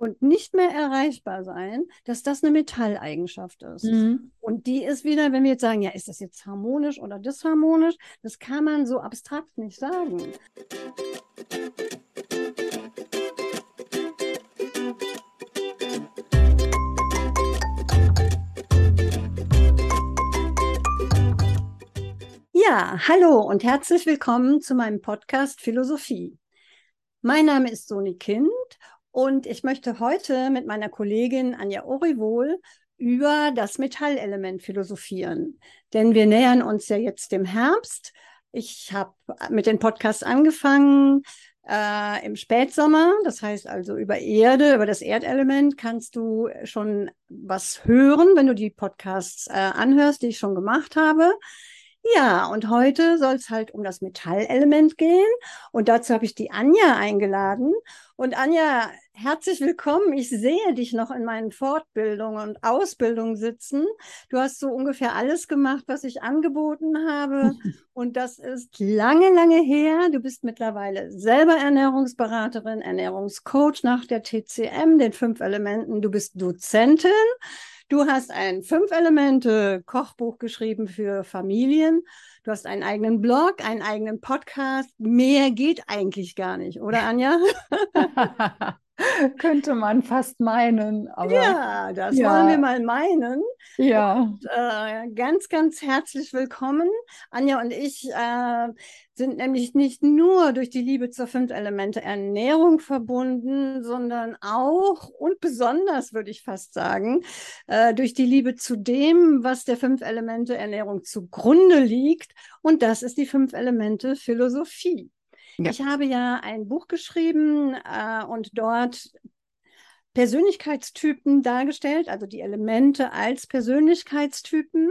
und nicht mehr erreichbar sein, dass das eine Metalleigenschaft ist. Mhm. Und die ist wieder, wenn wir jetzt sagen, ja, ist das jetzt harmonisch oder disharmonisch, das kann man so abstrakt nicht sagen. Ja, hallo und herzlich willkommen zu meinem Podcast Philosophie. Mein Name ist Soni Kind und ich möchte heute mit meiner Kollegin Anja Orivol über das Metallelement philosophieren. Denn wir nähern uns ja jetzt dem Herbst. Ich habe mit dem Podcast angefangen äh, im Spätsommer. Das heißt also über Erde, über das Erdelement kannst du schon was hören, wenn du die Podcasts äh, anhörst, die ich schon gemacht habe. Ja, und heute soll es halt um das Metallelement gehen. Und dazu habe ich die Anja eingeladen. Und Anja, herzlich willkommen. Ich sehe dich noch in meinen Fortbildungen und Ausbildungen sitzen. Du hast so ungefähr alles gemacht, was ich angeboten habe. Und das ist lange, lange her. Du bist mittlerweile selber Ernährungsberaterin, Ernährungscoach nach der TCM, den fünf Elementen. Du bist Dozentin. Du hast ein Fünf-Elemente-Kochbuch geschrieben für Familien. Du hast einen eigenen Blog, einen eigenen Podcast. Mehr geht eigentlich gar nicht, oder Anja? Könnte man fast meinen. Aber, ja, das ja. wollen wir mal meinen. Ja. Und, äh, ganz, ganz herzlich willkommen. Anja und ich äh, sind nämlich nicht nur durch die Liebe zur fünf Elemente Ernährung verbunden, sondern auch und besonders, würde ich fast sagen, äh, durch die Liebe zu dem, was der fünf Elemente Ernährung zugrunde liegt. Und das ist die fünf Elemente Philosophie. Ja. Ich habe ja ein Buch geschrieben äh, und dort Persönlichkeitstypen dargestellt, also die Elemente als Persönlichkeitstypen.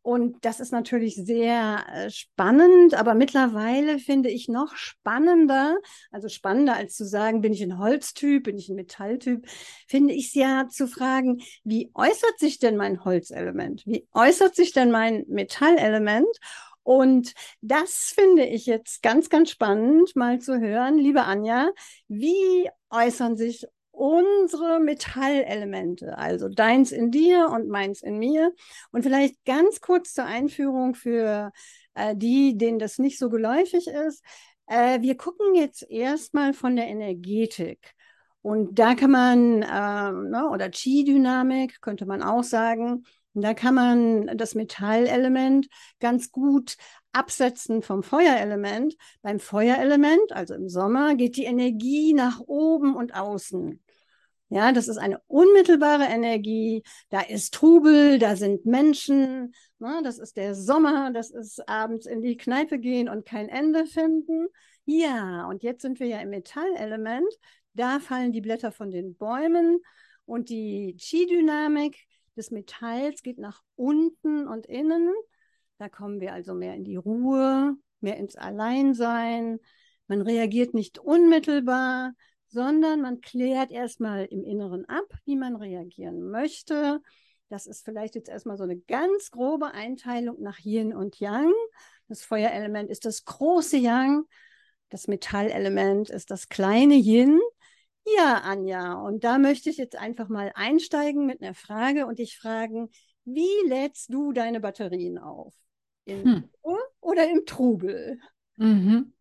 Und das ist natürlich sehr äh, spannend, aber mittlerweile finde ich noch spannender, also spannender als zu sagen, bin ich ein Holztyp, bin ich ein Metalltyp, finde ich es ja zu fragen, wie äußert sich denn mein Holzelement? Wie äußert sich denn mein Metallelement? Und das finde ich jetzt ganz, ganz spannend, mal zu hören. Liebe Anja, wie äußern sich unsere Metallelemente, also deins in dir und meins in mir. Und vielleicht ganz kurz zur Einführung für äh, die, denen das nicht so geläufig ist. Äh, wir gucken jetzt erstmal von der Energetik. Und da kann man, äh, ne, oder Chi-Dynamik könnte man auch sagen, da kann man das Metallelement ganz gut absetzen vom Feuerelement. Beim Feuerelement, also im Sommer, geht die Energie nach oben und außen. Ja, das ist eine unmittelbare Energie. Da ist Trubel, da sind Menschen. Ne, das ist der Sommer, das ist abends in die Kneipe gehen und kein Ende finden. Ja, und jetzt sind wir ja im Metallelement. Da fallen die Blätter von den Bäumen und die Chi-Dynamik des Metalls geht nach unten und innen. Da kommen wir also mehr in die Ruhe, mehr ins Alleinsein. Man reagiert nicht unmittelbar, sondern man klärt erstmal im Inneren ab, wie man reagieren möchte. Das ist vielleicht jetzt erstmal so eine ganz grobe Einteilung nach Yin und Yang. Das Feuerelement ist das große Yang, das Metallelement ist das kleine Yin ja, Anja, und da möchte ich jetzt einfach mal einsteigen mit einer Frage und dich fragen, wie lädst du deine Batterien auf? In hm. Ruhe oder im Trubel? Mhm.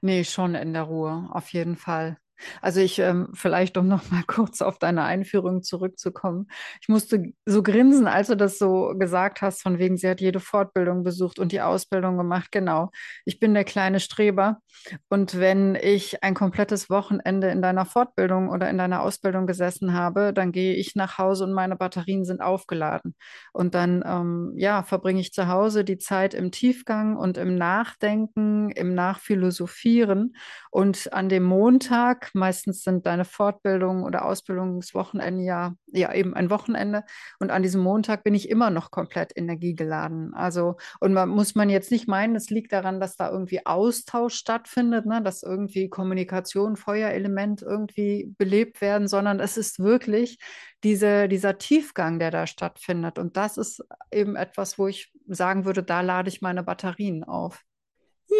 Nee, schon in der Ruhe, auf jeden Fall. Also ich, ähm, vielleicht um noch mal kurz auf deine Einführung zurückzukommen. Ich musste so grinsen, als du das so gesagt hast, von wegen, sie hat jede Fortbildung besucht und die Ausbildung gemacht. Genau. Ich bin der kleine Streber. Und wenn ich ein komplettes Wochenende in deiner Fortbildung oder in deiner Ausbildung gesessen habe, dann gehe ich nach Hause und meine Batterien sind aufgeladen. Und dann, ähm, ja, verbringe ich zu Hause die Zeit im Tiefgang und im Nachdenken, im Nachphilosophieren. Und an dem Montag Meistens sind deine Fortbildungen oder Ausbildungswochenende ja, ja eben ein Wochenende. Und an diesem Montag bin ich immer noch komplett energiegeladen. Also, und man muss man jetzt nicht meinen, es liegt daran, dass da irgendwie Austausch stattfindet, ne? dass irgendwie Kommunikation, Feuerelement irgendwie belebt werden, sondern es ist wirklich diese, dieser Tiefgang, der da stattfindet. Und das ist eben etwas, wo ich sagen würde, da lade ich meine Batterien auf.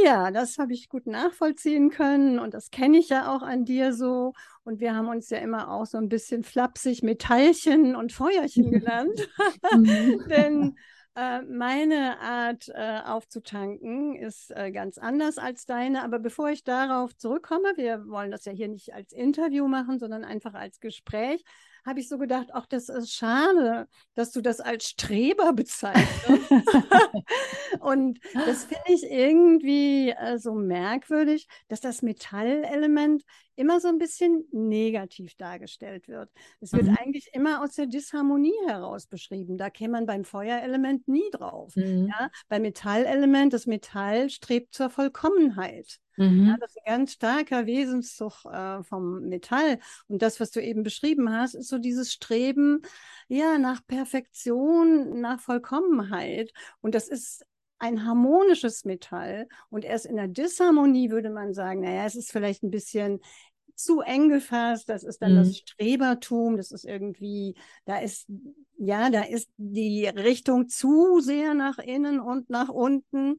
Ja, das habe ich gut nachvollziehen können und das kenne ich ja auch an dir so. Und wir haben uns ja immer auch so ein bisschen flapsig Metallchen und Feuerchen genannt. Mhm. Denn äh, meine Art äh, aufzutanken ist äh, ganz anders als deine. Aber bevor ich darauf zurückkomme, wir wollen das ja hier nicht als Interview machen, sondern einfach als Gespräch, habe ich so gedacht, ach, das ist schade, dass du das als Streber bezeichnest. Und das finde ich irgendwie äh, so merkwürdig, dass das Metallelement immer so ein bisschen negativ dargestellt wird. Es wird Mhm. eigentlich immer aus der Disharmonie heraus beschrieben. Da käme man beim Feuerelement nie drauf. Mhm. Ja, beim Metallelement, das Metall strebt zur Vollkommenheit. Ja, Mhm. das ist ein ganz starker Wesenszug äh, vom Metall. Und das, was du eben beschrieben hast, ist so dieses Streben, ja, nach Perfektion, nach Vollkommenheit. Und das ist ein harmonisches Metall. Und erst in der Disharmonie würde man sagen, naja, es ist vielleicht ein bisschen zu eng gefasst, das ist dann Mhm. das Strebertum, das ist irgendwie, da ist, ja, da ist die Richtung zu sehr nach innen und nach unten.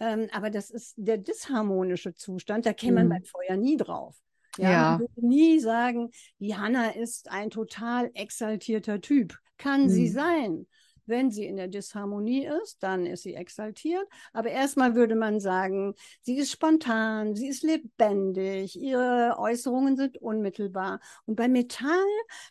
Ähm, aber das ist der disharmonische Zustand, da käme man Mhm. beim Feuer nie drauf. Ja, Ja. man würde nie sagen, die Hanna ist ein total exaltierter Typ. Kann sie Mhm. sein. Wenn sie in der Disharmonie ist, dann ist sie exaltiert. Aber erstmal würde man sagen, sie ist spontan, sie ist lebendig, ihre Äußerungen sind unmittelbar. Und bei Metall,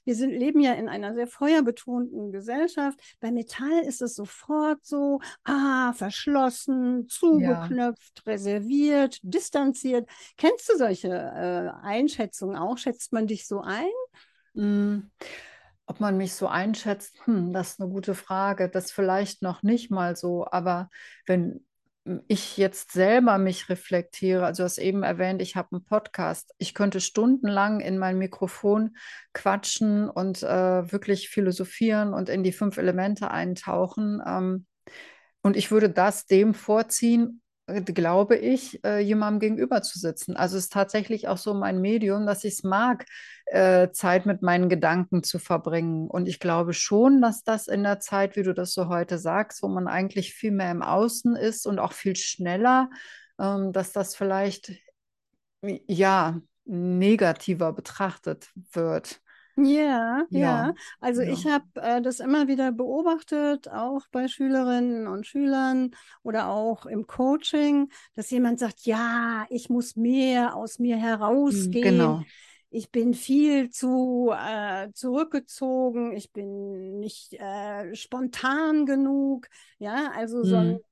wir sind, leben ja in einer sehr feuerbetonten Gesellschaft, bei Metall ist es sofort so, ah, verschlossen, zugeknöpft, reserviert, distanziert. Kennst du solche äh, Einschätzungen auch? Schätzt man dich so ein? Mm, Ob man mich so einschätzt, hm, das ist eine gute Frage. Das vielleicht noch nicht mal so, aber wenn ich jetzt selber mich reflektiere, also du hast eben erwähnt, ich habe einen Podcast. Ich könnte stundenlang in mein Mikrofon quatschen und äh, wirklich philosophieren und in die fünf Elemente eintauchen. Ähm, und ich würde das dem vorziehen, glaube ich, äh, jemandem gegenüber zu sitzen. Also es ist tatsächlich auch so mein Medium, dass ich es mag, äh, Zeit mit meinen Gedanken zu verbringen. Und ich glaube schon, dass das in der Zeit, wie du das so heute sagst, wo man eigentlich viel mehr im Außen ist und auch viel schneller, ähm, dass das vielleicht ja negativer betrachtet wird. Ja, ja. Ja, Also ja. ich habe äh, das immer wieder beobachtet, auch bei Schülerinnen und Schülern oder auch im Coaching, dass jemand sagt, ja, ich muss mehr aus mir Hm, herausgehen. Genau. Ich bin viel zu äh, zurückgezogen. Ich bin nicht äh, spontan genug. Ja, also so ein Hm.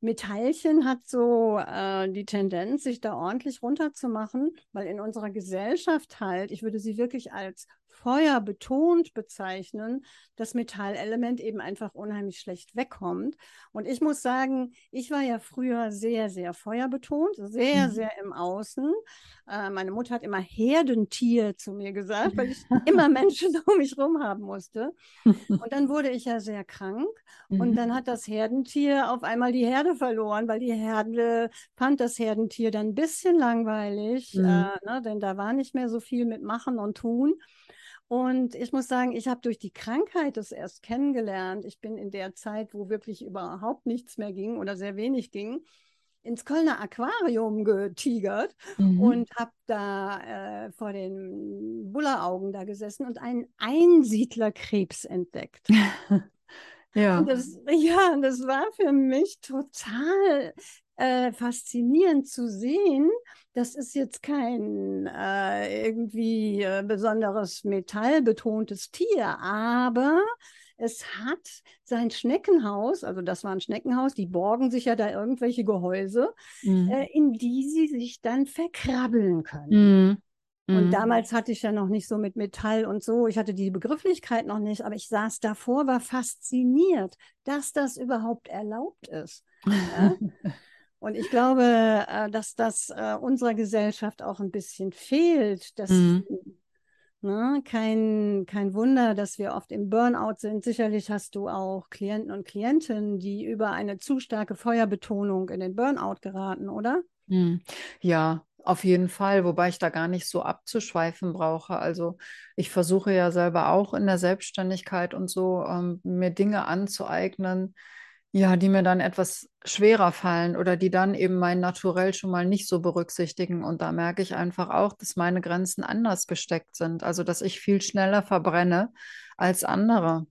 Metallchen hat so äh, die Tendenz, sich da ordentlich runterzumachen, weil in unserer Gesellschaft halt, ich würde sie wirklich als feuerbetont bezeichnen, das Metallelement eben einfach unheimlich schlecht wegkommt. Und ich muss sagen, ich war ja früher sehr, sehr feuerbetont, sehr, Mhm. sehr im Außen. Äh, meine Mutter hat immer Herdentier zu mir gesagt, weil ich immer Menschen um mich rum haben musste. Und dann wurde ich ja sehr krank. Und Mhm. dann hat das Herdentier auf einmal die Herde verloren, weil die Herde fand das Herdentier dann ein bisschen langweilig, Mhm. äh, ne, denn da war nicht mehr so viel mit Machen und Tun. Und ich muss sagen, ich habe durch die Krankheit das erst kennengelernt. Ich bin in der Zeit, wo wirklich überhaupt nichts mehr ging oder sehr wenig ging, ins Kölner Aquarium getigert Mhm. und habe da äh, vor den Bulleraugen da gesessen und einen Einsiedlerkrebs entdeckt. Ja. Und das, ja, das war für mich total äh, faszinierend zu sehen. Das ist jetzt kein äh, irgendwie äh, besonderes metallbetontes Tier, aber es hat sein Schneckenhaus, also das war ein Schneckenhaus, die borgen sich ja da irgendwelche Gehäuse, Mhm. äh, in die sie sich dann verkrabbeln können. Mhm. Und Mhm. damals hatte ich ja noch nicht so mit Metall und so, ich hatte die Begrifflichkeit noch nicht, aber ich saß davor, war fasziniert, dass das überhaupt erlaubt ist. Ja? Und ich glaube, äh, dass das äh, unserer Gesellschaft auch ein bisschen fehlt. Dass, Mhm. ne, kein, kein Wunder, dass wir oft im Burnout sind. Sicherlich hast du auch Klienten und Klientinnen, die über eine zu starke Feuerbetonung in den Burnout geraten, oder? Mhm. Ja, auf jeden Fall, wobei ich da gar nicht so abzuschweifen brauche. Also ich versuche ja selber auch in der Selbstständigkeit und so ähm, mir Dinge anzueignen, Ja, die mir dann etwas schwerer fallen oder die dann eben mein Naturell schon mal nicht so berücksichtigen. Und da merke ich einfach auch, dass meine Grenzen anders gesteckt sind. Also, dass ich viel schneller verbrenne als andere.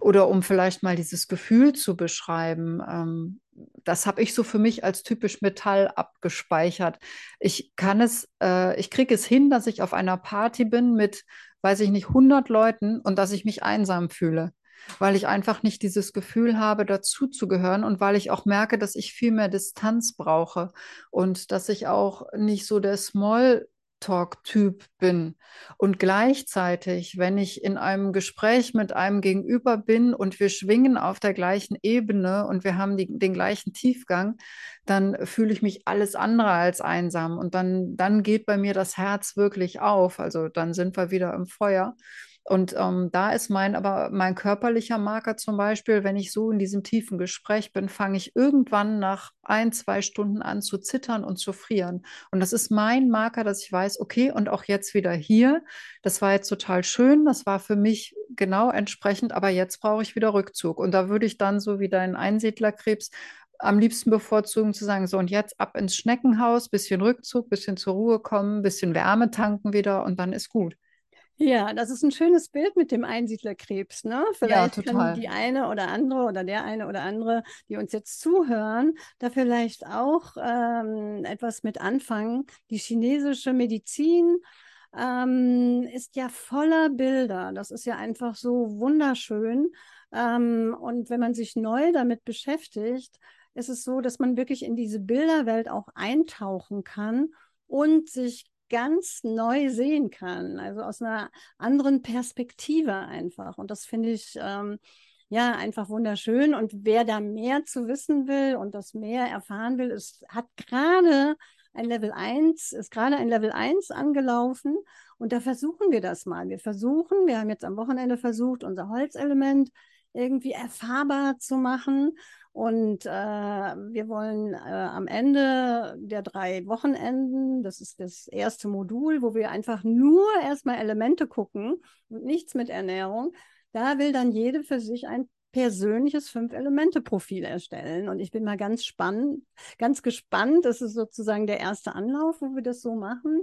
Oder um vielleicht mal dieses Gefühl zu beschreiben, ähm, das habe ich so für mich als typisch Metall abgespeichert. Ich kann es, äh, ich kriege es hin, dass ich auf einer Party bin mit, weiß ich nicht, 100 Leuten und dass ich mich einsam fühle weil ich einfach nicht dieses Gefühl habe, dazuzugehören und weil ich auch merke, dass ich viel mehr Distanz brauche und dass ich auch nicht so der Small Talk-Typ bin. Und gleichzeitig, wenn ich in einem Gespräch mit einem Gegenüber bin und wir schwingen auf der gleichen Ebene und wir haben die, den gleichen Tiefgang, dann fühle ich mich alles andere als einsam. Und dann, dann geht bei mir das Herz wirklich auf. Also dann sind wir wieder im Feuer. Und ähm, da ist mein, aber mein körperlicher Marker zum Beispiel, wenn ich so in diesem tiefen Gespräch bin, fange ich irgendwann nach ein, zwei Stunden an zu zittern und zu frieren. Und das ist mein Marker, dass ich weiß, okay, und auch jetzt wieder hier. Das war jetzt total schön, das war für mich genau entsprechend, aber jetzt brauche ich wieder Rückzug. Und da würde ich dann so wie dein Einsiedlerkrebs am liebsten bevorzugen zu sagen, so und jetzt ab ins Schneckenhaus, bisschen Rückzug, bisschen zur Ruhe kommen, bisschen Wärme tanken wieder und dann ist gut. Ja, das ist ein schönes Bild mit dem Einsiedlerkrebs. Ne? Vielleicht ja, können die eine oder andere oder der eine oder andere, die uns jetzt zuhören, da vielleicht auch ähm, etwas mit anfangen. Die chinesische Medizin ähm, ist ja voller Bilder. Das ist ja einfach so wunderschön. Ähm, und wenn man sich neu damit beschäftigt, ist es so, dass man wirklich in diese Bilderwelt auch eintauchen kann und sich ganz neu sehen kann, also aus einer anderen Perspektive einfach. Und das finde ich ähm, ja einfach wunderschön. Und wer da mehr zu wissen will und das mehr erfahren will, ist, hat gerade ein Level 1, ist gerade ein Level 1 angelaufen. Und da versuchen wir das mal. Wir versuchen, wir haben jetzt am Wochenende versucht, unser Holzelement irgendwie erfahrbar zu machen. Und äh, wir wollen äh, am Ende der drei Wochenenden, das ist das erste Modul, wo wir einfach nur erstmal Elemente gucken und nichts mit Ernährung, da will dann jede für sich ein persönliches Fünf-Elemente-Profil erstellen. Und ich bin mal ganz spannend, ganz gespannt. Das ist sozusagen der erste Anlauf, wo wir das so machen.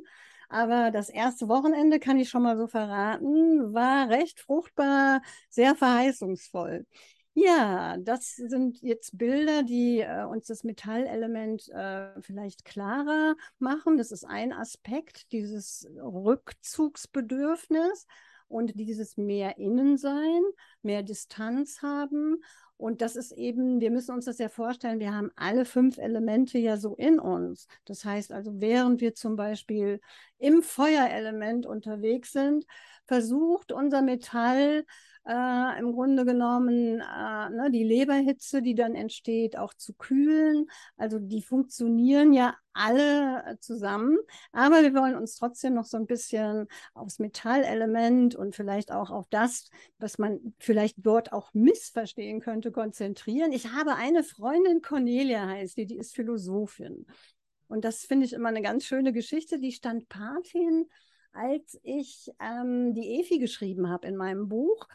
Aber das erste Wochenende, kann ich schon mal so verraten, war recht fruchtbar, sehr verheißungsvoll. Ja, das sind jetzt Bilder, die äh, uns das Metallelement äh, vielleicht klarer machen. Das ist ein Aspekt, dieses Rückzugsbedürfnis und dieses mehr Innensein, mehr Distanz haben. Und das ist eben, wir müssen uns das ja vorstellen, wir haben alle fünf Elemente ja so in uns. Das heißt also, während wir zum Beispiel im Feuerelement unterwegs sind, versucht unser Metall äh, im Grunde genommen äh, ne, die Leberhitze, die dann entsteht, auch zu kühlen. Also die funktionieren ja alle zusammen, aber wir wollen uns trotzdem noch so ein bisschen aufs Metallelement und vielleicht auch auf das, was man vielleicht dort auch missverstehen könnte, konzentrieren. Ich habe eine Freundin, Cornelia heißt die, die ist Philosophin. Und das finde ich immer eine ganz schöne Geschichte. Die stand Patin, als ich ähm, die Efi geschrieben habe in meinem Buch.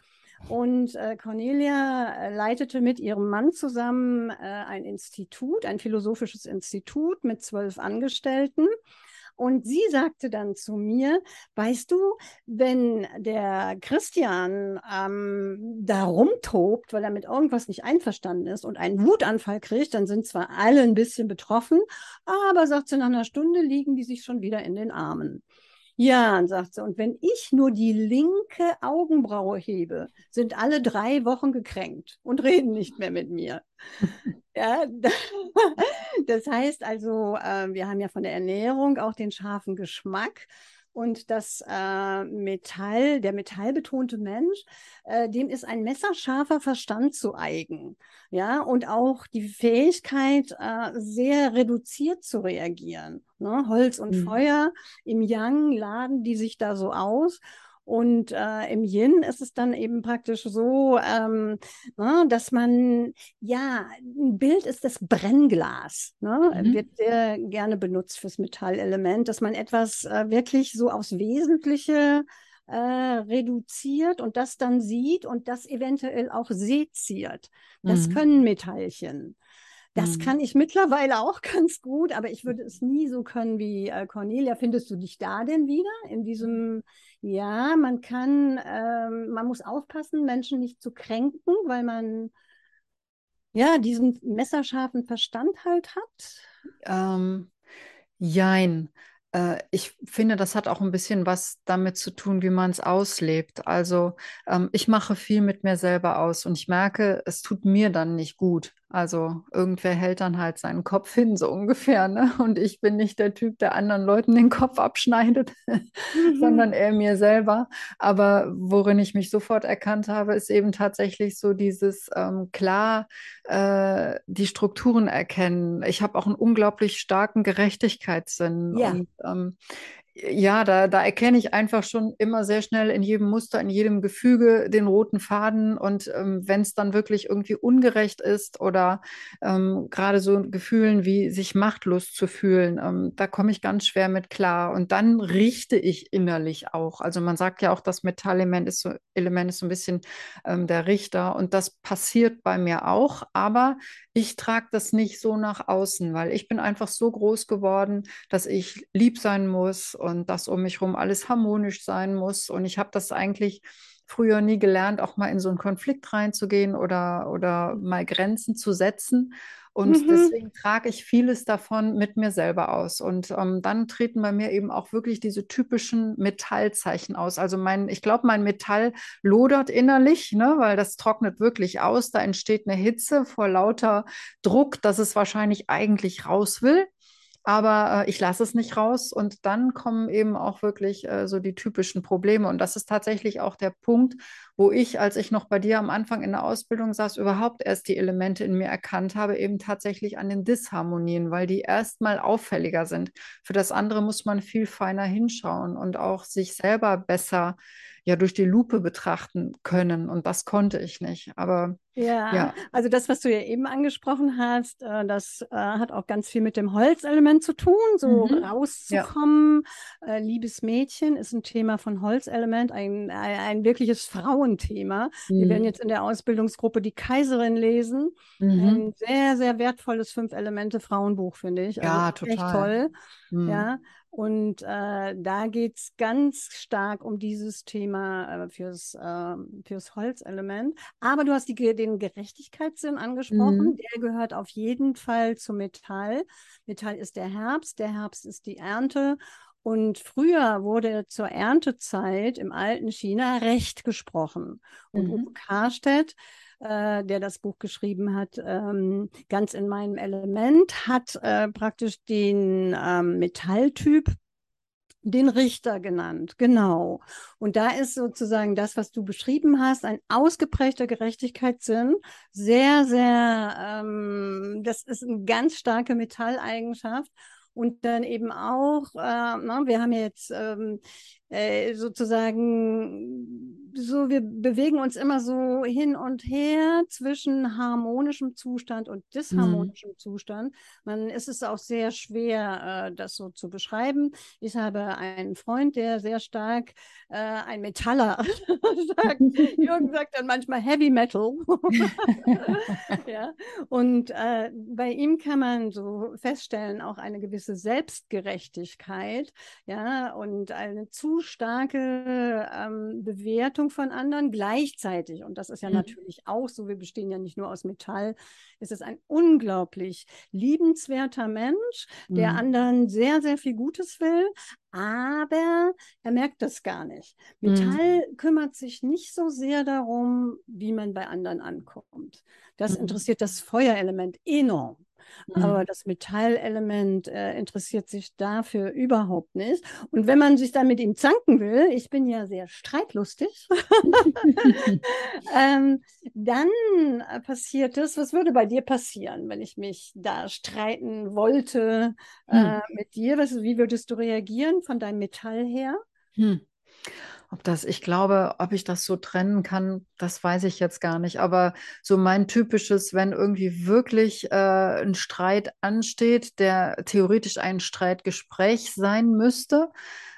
Und äh, Cornelia äh, leitete mit ihrem Mann zusammen äh, ein Institut, ein philosophisches Institut mit zwölf Angestellten. Und sie sagte dann zu mir, weißt du, wenn der Christian ähm, da rumtobt, weil er mit irgendwas nicht einverstanden ist und einen Wutanfall kriegt, dann sind zwar alle ein bisschen betroffen, aber sagt sie, nach einer Stunde liegen die sich schon wieder in den Armen. Ja, sagt sie, und wenn ich nur die linke Augenbraue hebe, sind alle drei Wochen gekränkt und reden nicht mehr mit mir. ja, das heißt also, äh, wir haben ja von der Ernährung auch den scharfen Geschmack und das äh, Metall, der metallbetonte Mensch, äh, dem ist ein messerscharfer Verstand zu eigen. Ja, und auch die Fähigkeit, äh, sehr reduziert zu reagieren. Ne? Holz und mhm. Feuer im Yang laden die sich da so aus. Und äh, im Yin ist es dann eben praktisch so, ähm, ne, dass man, ja, ein Bild ist das Brennglas, ne? Mhm. wird sehr gerne benutzt fürs Metallelement, dass man etwas äh, wirklich so aufs Wesentliche äh, reduziert und das dann sieht und das eventuell auch seziert. Das Mhm. können Metallchen. Das Mhm. kann ich mittlerweile auch ganz gut, aber ich würde es nie so können wie äh, Cornelia. Findest du dich da denn wieder in diesem, ja, man kann, ähm, man muss aufpassen, Menschen nicht zu kränken, weil man ja diesen messerscharfen Verstand halt hat? Ähm, jein. Äh, ich finde, das hat auch ein bisschen was damit zu tun, wie man es auslebt. Also ähm, ich mache viel mit mir selber aus und ich merke, es tut mir dann nicht gut. Also irgendwer hält dann halt seinen Kopf hin, so ungefähr, ne? Und ich bin nicht der Typ, der anderen Leuten den Kopf abschneidet, sondern eher mir selber. Aber worin ich mich sofort erkannt habe, ist eben tatsächlich so dieses ähm, klar äh, die Strukturen erkennen. Ich habe auch einen unglaublich starken Gerechtigkeitssinn Ja. und ähm, ja, da, da erkenne ich einfach schon immer sehr schnell in jedem Muster, in jedem Gefüge den roten Faden. Und ähm, wenn es dann wirklich irgendwie ungerecht ist oder ähm, gerade so Gefühlen wie sich machtlos zu fühlen, ähm, da komme ich ganz schwer mit klar. Und dann richte ich innerlich auch. Also man sagt ja auch, das Metallelement ist so, Element ist so ein bisschen ähm, der Richter. Und das passiert bei mir auch. Aber ich trage das nicht so nach außen, weil ich bin einfach so groß geworden, dass ich lieb sein muss und dass um mich herum alles harmonisch sein muss. Und ich habe das eigentlich früher nie gelernt, auch mal in so einen Konflikt reinzugehen oder, oder mal Grenzen zu setzen. Und Mhm. deswegen trage ich vieles davon mit mir selber aus. Und ähm, dann treten bei mir eben auch wirklich diese typischen Metallzeichen aus. Also mein, ich glaube, mein Metall lodert innerlich, ne, weil das trocknet wirklich aus. Da entsteht eine Hitze vor lauter Druck, dass es wahrscheinlich eigentlich raus will. Aber äh, ich lasse es nicht raus und dann kommen eben auch wirklich äh, so die typischen Probleme. Und das ist tatsächlich auch der Punkt, wo ich, als ich noch bei dir am Anfang in der Ausbildung saß, überhaupt erst die Elemente in mir erkannt habe, eben tatsächlich an den Disharmonien, weil die erstmal auffälliger sind. Für das andere muss man viel feiner hinschauen und auch sich selber besser ja durch die Lupe betrachten können. Und das konnte ich nicht. Aber Ja, ja. also das, was du ja eben angesprochen hast, äh, das äh, hat auch ganz viel mit dem Holzelement zu tun, so Mhm. rauszukommen. Äh, Liebes Mädchen ist ein Thema von Holzelement, ein, ein, ein wirkliches Frauenthema. Wir werden Mhm. jetzt in der Ausbildungsgruppe die Kaiserin lesen. Mhm. Ein sehr, sehr wertvolles Fünf-Elemente-Frauenbuch, finde ich. Also Ja, echt total. toll. Mhm. Ja, und äh, da geht es ganz stark um dieses Thema äh, fürs, äh, fürs Holzelement. Aber du hast die, den Gerechtigkeitssinn angesprochen. Mhm. Der gehört auf jeden Fall zu Metall. Metall ist der Herbst, der Herbst ist die Ernte. Und früher wurde zur Erntezeit im alten China Recht gesprochen. Und Mhm. Uwe Karstedt, äh, der das Buch geschrieben hat, ähm, ganz in meinem Element, hat äh, praktisch den ähm, Metalltyp den Richter genannt, genau. Und da ist sozusagen das, was du beschrieben hast, ein ausgeprägter Gerechtigkeitssinn, sehr, sehr, ähm, das ist eine ganz starke Metalleigenschaft. Und dann eben auch, äh, na, wir haben jetzt ähm, äh, sozusagen, so, wir bewegen uns immer so hin und her zwischen harmonischem Zustand und disharmonischem Zustand. Man ist es auch sehr schwer, äh, das so zu beschreiben. Ich habe einen Freund, der sehr stark äh, ein Metaller sagt. Jürgen sagt dann manchmal Heavy Metal. ja. Und äh, bei ihm kann man so feststellen, auch eine gewisse Selbstgerechtigkeit, ja, und eine zu starke ähm, Bewertung von anderen gleichzeitig. Und das ist ja Mhm. natürlich auch so, wir bestehen ja nicht nur aus Metall, es ist ein unglaublich liebenswerter Mensch, der Mhm. anderen sehr, sehr viel Gutes will, aber er merkt das gar nicht. Mhm. Metall kümmert sich nicht so sehr darum, wie man bei anderen ankommt. Das Mhm. interessiert das Feuerelement enorm. Aber Mhm. das Metallelement äh, interessiert sich dafür überhaupt nicht. Und wenn man sich dann mit ihm zanken will, ich bin ja sehr streitlustig, ähm, dann äh, passiert es, was würde bei dir passieren, wenn ich mich da streiten wollte äh, Hm. mit dir? Was, wie würdest du reagieren von deinem Metall her? Hm. Ob das, ich glaube, ob ich das so trennen kann, das weiß ich jetzt gar nicht. Aber so mein typisches, wenn irgendwie wirklich äh, ein Streit ansteht, der theoretisch ein Streitgespräch sein müsste,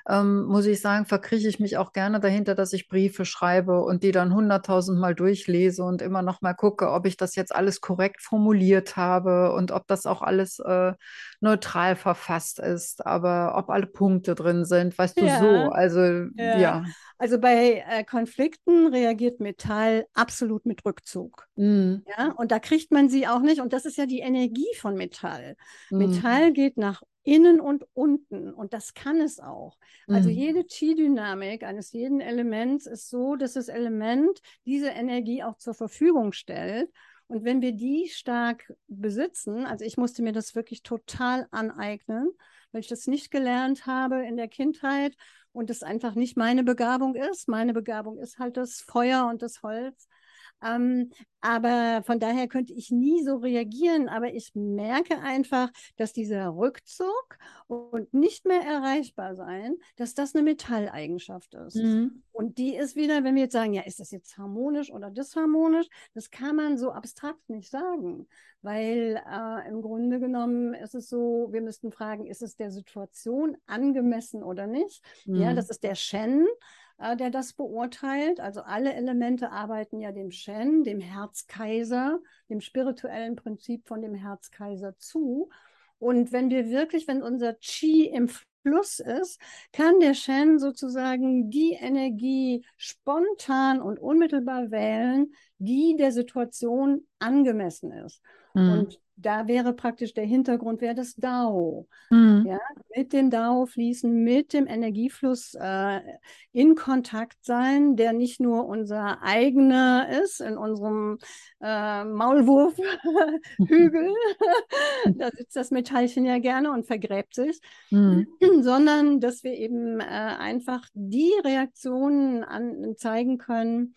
ähm, muss ich sagen, verkrieche ich mich auch gerne dahinter, dass ich Briefe schreibe und die dann hunderttausendmal durchlese und immer noch mal gucke, ob ich das jetzt alles korrekt formuliert habe und ob das auch alles äh, neutral verfasst ist, aber ob alle Punkte drin sind, weißt du, so. Ja, Also ja. ja. Also bei äh, Konflikten reagiert Metall absolut mit Rückzug. Mm, Ja, und da kriegt man sie auch nicht. Und das ist ja die Energie von Metall. mm, Metall geht nach innen und unten. Und das kann es auch. Also mm, jede Chi-Dynamik eines jeden Elements ist so, dass das Element diese Energie auch zur Verfügung stellt. Und wenn wir die stark besitzen, also ich musste mir das wirklich total aneignen, weil ich das nicht gelernt habe in der Kindheit und es einfach nicht meine Begabung ist. Meine Begabung ist halt das Feuer und das Holz. Ähm, aber von daher könnte ich nie so reagieren. Aber ich merke einfach, dass dieser Rückzug und nicht mehr erreichbar sein, dass das eine Metalleigenschaft ist. mm, Und die ist wieder, wenn wir jetzt sagen, ja, ist das jetzt harmonisch oder disharmonisch? Das kann man so abstrakt nicht sagen, weil äh, im Grunde genommen ist es so, wir müssten fragen, ist es der Situation angemessen oder nicht? Ja, mm, das ist der Shen äh, der das beurteilt. Also alle Elemente arbeiten ja dem Shen, dem Herzkaiser, dem spirituellen Prinzip von dem Herzkaiser zu. Und wenn wir wirklich, wenn unser Qi im Fluss ist, kann der Shen sozusagen die Energie spontan und unmittelbar wählen, die der Situation angemessen ist. mm, Und da wäre praktisch der Hintergrund, wäre das Dao. mm, Ja, mit dem Dao fließen, mit dem Energiefluss äh, in Kontakt sein, der nicht nur unser eigener ist, in unserem äh, Maulwurfhügel, da sitzt das Metallchen ja gerne und vergräbt sich, mm, sondern dass wir eben äh, einfach die Reaktionen an, zeigen können,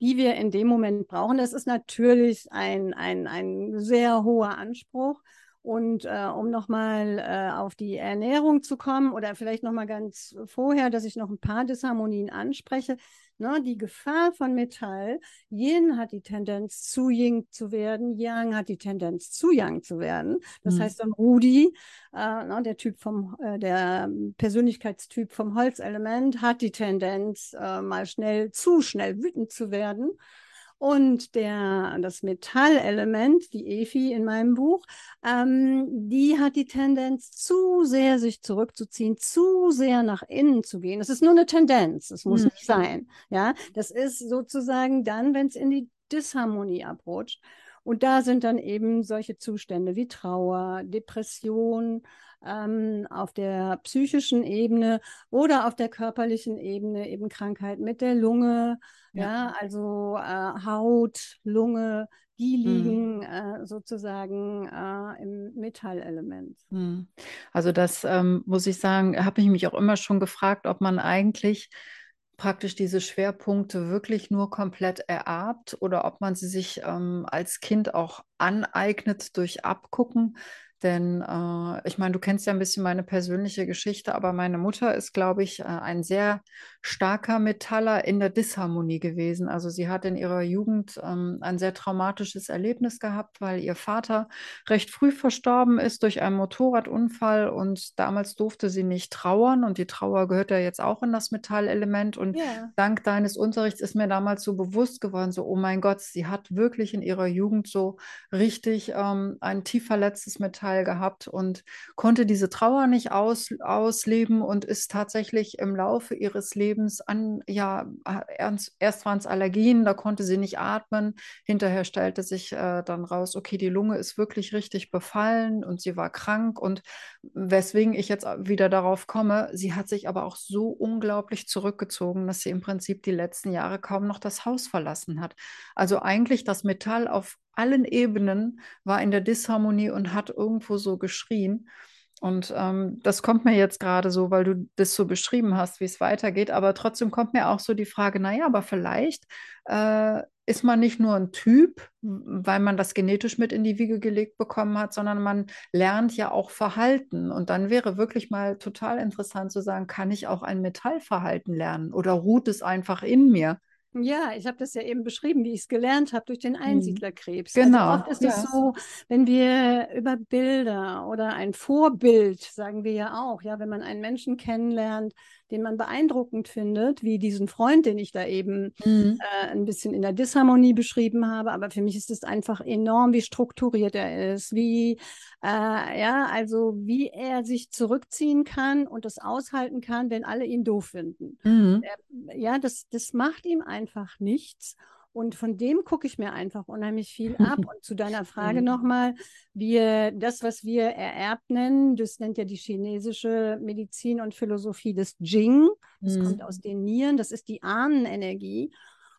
die wir in dem Moment brauchen. Das ist natürlich ein, ein, ein sehr hoher Anspruch. Und äh, um nochmal äh, auf die Ernährung zu kommen oder vielleicht nochmal ganz vorher, dass ich noch ein paar Disharmonien anspreche. Ne, die Gefahr von Metall, Yin hat die Tendenz zu Yin zu werden, Yang hat die Tendenz zu Yang zu werden. Das mm, heißt, ein Rudi, äh, ne, der Typ vom, äh, der Persönlichkeitstyp vom Holzelement, hat die Tendenz, äh, mal schnell, zu schnell wütend zu werden. Und der, das Metallelement, die Efi in meinem Buch, ähm, die hat die Tendenz, zu sehr sich zurückzuziehen, zu sehr nach innen zu gehen. Das ist nur eine Tendenz, es muss mm, nicht sein. Ja, das ist sozusagen dann, wenn es in die Disharmonie abrutscht. Und da sind dann eben solche Zustände wie Trauer, Depression, ähm, auf der psychischen Ebene oder auf der körperlichen Ebene eben Krankheit mit der Lunge, ja. also äh, Haut, Lunge, die mm. liegen äh, sozusagen äh, im Metallelement. Hm. Also das ähm, muss ich sagen, habe ich mich auch immer schon gefragt, ob man eigentlich praktisch diese Schwerpunkte wirklich nur komplett ererbt oder ob man sie sich ähm, als Kind auch aneignet durch Abgucken. Denn äh, ich meine, du kennst ja ein bisschen meine persönliche Geschichte, aber meine Mutter ist, glaube ich, äh, ein sehr starker Metaller in der Disharmonie gewesen. Also sie hat in ihrer Jugend ähm, ein sehr traumatisches Erlebnis gehabt, weil ihr Vater recht früh verstorben ist durch einen Motorradunfall und damals durfte sie nicht trauern und die Trauer gehört ja jetzt auch in das Metallelement und Ja, dank deines Unterrichts ist mir damals so bewusst geworden, so, oh mein Gott, sie hat wirklich in ihrer Jugend so richtig ähm, ein tief verletztes Metall gehabt und konnte diese Trauer nicht aus, ausleben und ist tatsächlich im Laufe ihres Lebens an, ja, erst, erst waren es Allergien, da konnte sie nicht atmen. Hinterher stellte sich äh, dann raus, okay, die Lunge ist wirklich richtig befallen und sie war krank und weswegen ich jetzt wieder darauf komme, sie hat sich aber auch so unglaublich zurückgezogen, dass sie im Prinzip die letzten Jahre kaum noch das Haus verlassen hat. Also eigentlich das Metall auf allen Ebenen war in der Disharmonie und hat irgendwo so geschrien. Und ähm, das kommt mir jetzt gerade so, weil du das so beschrieben hast, wie es weitergeht. Aber trotzdem kommt mir auch so die Frage, naja, aber vielleicht äh, ist man nicht nur ein Typ, weil man das genetisch mit in die Wiege gelegt bekommen hat, sondern man lernt ja auch Verhalten. Und dann wäre wirklich mal total interessant zu sagen, kann ich auch ein Metallverhalten lernen oder ruht es einfach in mir? Ja, ich habe das ja eben beschrieben, wie ich es gelernt habe durch den mhm. Einsiedlerkrebs. Genau. Also oft ist es ja. so, wenn wir über Bilder oder ein Vorbild, sagen wir ja auch, ja, wenn man einen Menschen kennenlernt, den man beeindruckend findet, wie diesen Freund, den ich da eben mhm. äh, ein bisschen in der Disharmonie beschrieben habe. Aber für mich ist es einfach enorm, wie strukturiert er ist, wie, äh, ja, also wie er sich zurückziehen kann und das aushalten kann, wenn alle ihn doof finden. Mhm. Er, ja, das, das macht ihm einfach nichts. Und von dem gucke ich mir einfach unheimlich viel ab. Und zu deiner Frage mhm. nochmal, wir, das, was wir ererbt nennen, das nennt ja die chinesische Medizin und Philosophie des Jing. Das mhm. kommt aus den Nieren, das ist die Ahnenenergie.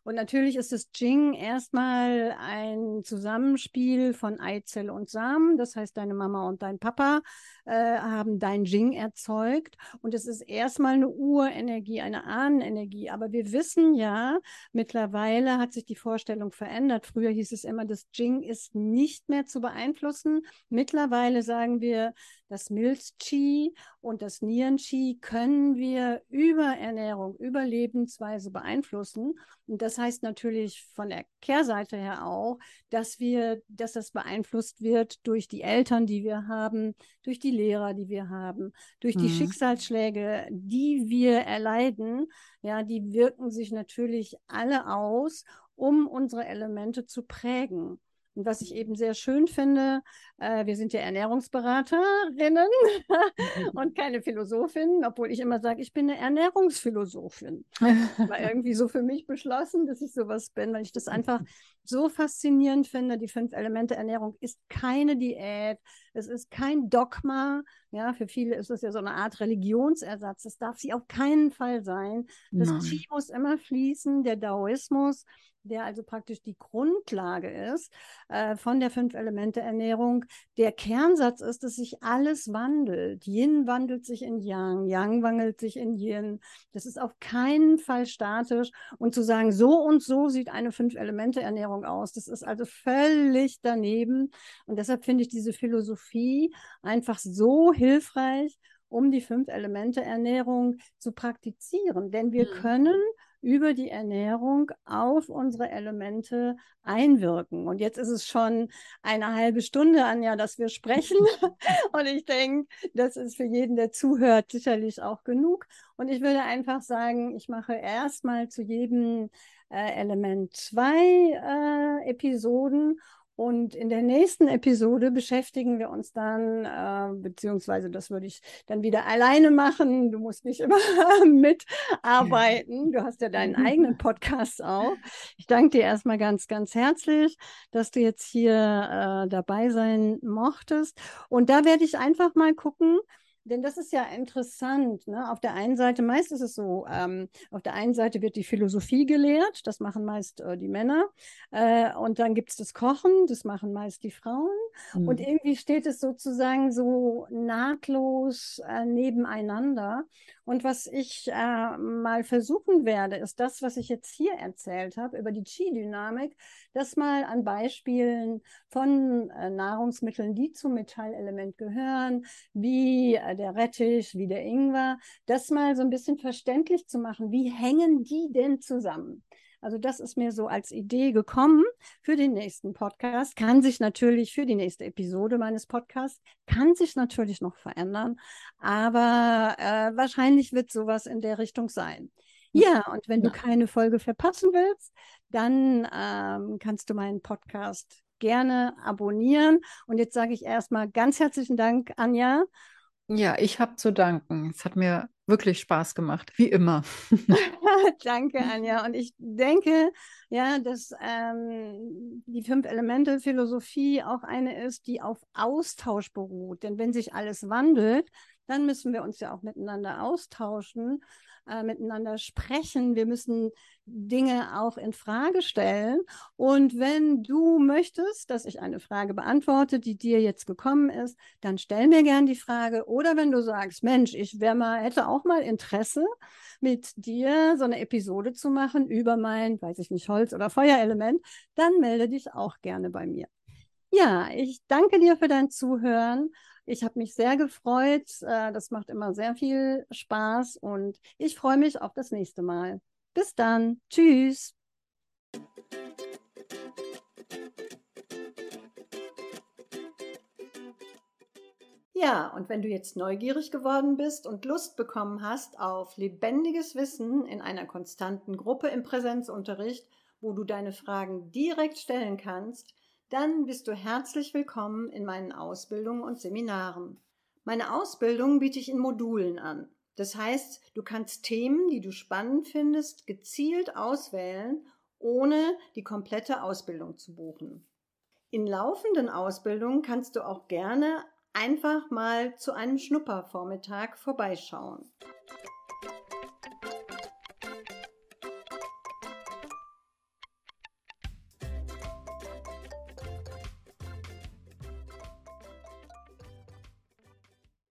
Und natürlich ist das Jing erstmal ein Zusammenspiel von Eizelle und Samen. Das heißt, deine Mama und dein Papa äh, haben dein Jing erzeugt. Und es ist erstmal eine Urenergie, eine Ahnenenergie. Aber wir wissen ja, mittlerweile hat sich die Vorstellung verändert. Früher hieß es immer, das Jing ist nicht mehr zu beeinflussen. Mittlerweile sagen wir, das Milz-Qi und das Nieren-Qi können wir über Ernährung, über Lebensweise beeinflussen. Und das heißt natürlich von der Kehrseite her auch, dass wir, dass das beeinflusst wird durch die Eltern, die wir haben, durch die Lehrer, die wir haben, durch die mhm. Schicksalsschläge, die wir erleiden. Ja, die wirken sich natürlich alle aus, um unsere Elemente zu prägen. Und was ich eben sehr schön finde, äh, wir sind ja Ernährungsberaterinnen und keine Philosophinnen, obwohl ich immer sage, ich bin eine Ernährungsphilosophin. War irgendwie so für mich beschlossen, dass ich sowas bin, weil ich das einfach so faszinierend finde. Die fünf Elemente Ernährung ist keine Diät, es ist kein Dogma. Ja, für viele ist es ja so eine Art Religionsersatz. Das darf sie auf keinen Fall sein. Das Qi muss immer fließen, der Daoismus der also praktisch die Grundlage ist äh, von der Fünf-Elemente-Ernährung. Der Kernsatz ist, dass sich alles wandelt. Yin wandelt sich in Yang, Yang wandelt sich in Yin. Das ist auf keinen Fall statisch. Und zu sagen, so und so sieht eine Fünf-Elemente-Ernährung aus, das ist also völlig daneben. Und deshalb finde ich diese Philosophie einfach so hilfreich, um die Fünf-Elemente-Ernährung zu praktizieren. Denn wir mhm. können über die Ernährung auf unsere Elemente einwirken. Und jetzt ist es schon eine halbe Stunde, Anja, dass wir sprechen. und ich denke, das ist für jeden, der zuhört, sicherlich auch genug. Und ich würde einfach sagen, ich mache erstmal zu jedem äh, Element zwei äh, Episoden und in der nächsten Episode beschäftigen wir uns dann, äh, beziehungsweise das würde ich dann wieder alleine machen. Du musst nicht immer mitarbeiten. Du hast ja deinen eigenen Podcast auch. Ich danke dir erstmal ganz, ganz herzlich, dass du jetzt hier äh, dabei sein mochtest. Und da werde ich einfach mal gucken, denn das ist ja interessant. Ne? Auf der einen Seite, meist ist es so, ähm, auf der einen Seite wird die Philosophie gelehrt, das machen meist äh, die Männer. Äh, und dann gibt es das Kochen, das machen meist die Frauen. Mhm. Und irgendwie steht es sozusagen so nahtlos äh, nebeneinander. Und was ich äh, mal versuchen werde, ist das, was ich jetzt hier erzählt habe über die Qi-Dynamik, das mal an Beispielen von äh, Nahrungsmitteln, die zum Metallelement gehören, wie äh, der Rettich, wie der Ingwer, das mal so ein bisschen verständlich zu machen. Wie hängen die denn zusammen? Also das ist mir so als Idee gekommen für den nächsten Podcast. Kann sich natürlich für die nächste Episode meines Podcasts, kann sich natürlich noch verändern, aber äh, wahrscheinlich wird sowas in der Richtung sein. Ja, und wenn ja. du keine Folge verpassen willst, dann ähm, kannst du meinen Podcast gerne abonnieren. Und jetzt sage ich erstmal ganz herzlichen Dank, Anja. Ja, ich habe zu danken. Es hat mir wirklich Spaß gemacht, wie immer. Danke, Anja. Und ich denke, ja, dass ähm, die Fünf-Elemente-Philosophie auch eine ist, die auf Austausch beruht. Denn wenn sich alles wandelt, dann müssen wir uns ja auch miteinander austauschen äh, miteinander sprechen. Wir müssen Dinge auch in Frage stellen. Und wenn du möchtest, dass ich eine Frage beantworte, die dir jetzt gekommen ist, dann stell mir gern die Frage. Oder wenn du sagst, Mensch, ich mal, hätte auch mal Interesse, mit dir so eine Episode zu machen über mein, weiß ich nicht, Holz- oder Feuerelement, dann melde dich auch gerne bei mir. Ja, ich danke dir für dein Zuhören ich habe mich sehr gefreut. Äh, das macht immer sehr viel Spaß und ich freue mich auf das nächste Mal. Bis dann. Tschüss. Ja, und wenn du jetzt neugierig geworden bist und Lust bekommen hast auf lebendiges Wissen in einer konstanten Gruppe im Präsenzunterricht, wo du deine Fragen direkt stellen kannst, dann bist du herzlich willkommen in meinen Ausbildungen und Seminaren. Meine Ausbildung biete ich in Modulen an. Das heißt, du kannst Themen, die du spannend findest, gezielt auswählen, ohne die komplette Ausbildung zu buchen. In laufenden Ausbildungen kannst du auch gerne einfach mal zu einem Schnuppervormittag vorbeischauen.